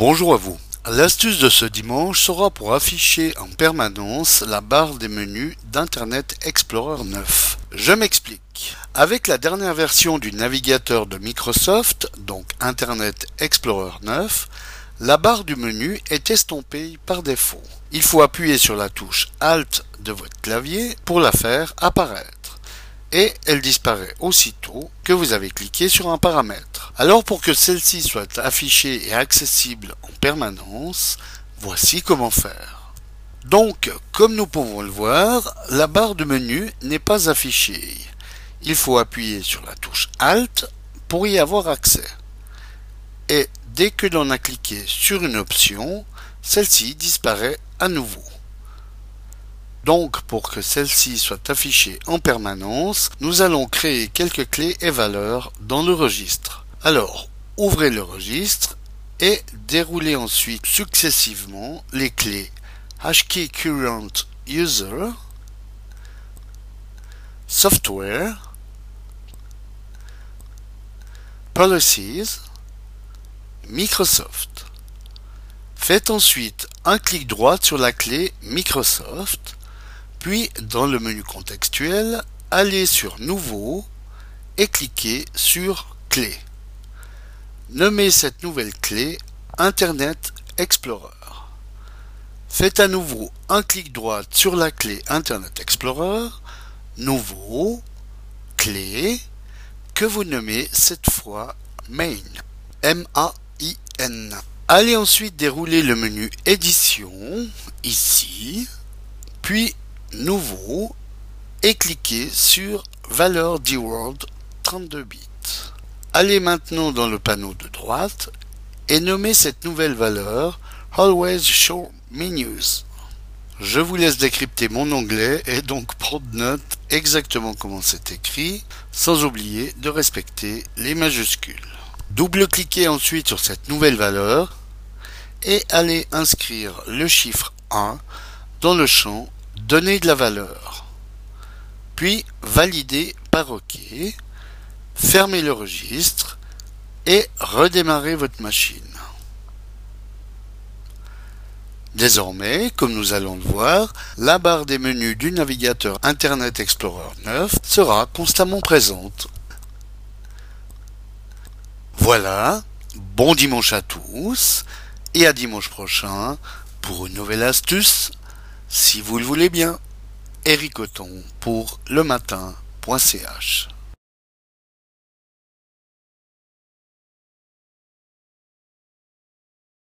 Bonjour à vous. L'astuce de ce dimanche sera pour afficher en permanence la barre des menus d'Internet Explorer 9. Je m'explique. Avec la dernière version du navigateur de Microsoft, donc Internet Explorer 9, la barre du menu est estompée par défaut. Il faut appuyer sur la touche Alt de votre clavier pour la faire apparaître et elle disparaît aussitôt que vous avez cliqué sur un paramètre. Alors pour que celle-ci soit affichée et accessible en permanence, voici comment faire. Donc, comme nous pouvons le voir, la barre de menu n'est pas affichée. Il faut appuyer sur la touche Alt pour y avoir accès. Et dès que l'on a cliqué sur une option, celle-ci disparaît à nouveau. Donc, pour que celle-ci soit affichée en permanence, nous allons créer quelques clés et valeurs dans le registre. Alors, ouvrez le registre et déroulez ensuite successivement les clés HKey Current User, Software, Policies, Microsoft. Faites ensuite un clic droit sur la clé Microsoft puis, dans le menu contextuel, allez sur Nouveau et cliquez sur Clé. Nommez cette nouvelle clé Internet Explorer. Faites à nouveau un clic droit sur la clé Internet Explorer, Nouveau, Clé, que vous nommez cette fois Main. M-A-I-N. Allez ensuite dérouler le menu Édition, ici, puis Nouveau et cliquez sur Valeur d'eWorld 32 bits. Allez maintenant dans le panneau de droite et nommez cette nouvelle valeur Always Show Menus. Je vous laisse décrypter mon anglais et donc prendre note exactement comment c'est écrit, sans oublier de respecter les majuscules. Double-cliquez ensuite sur cette nouvelle valeur et allez inscrire le chiffre 1 dans le champ Donner de la valeur. Puis valider par OK. Fermez le registre et redémarrez votre machine. Désormais, comme nous allons le voir, la barre des menus du navigateur Internet Explorer 9 sera constamment présente. Voilà, bon dimanche à tous et à dimanche prochain pour une nouvelle astuce si vous le voulez bien. Eric pour le matin.ch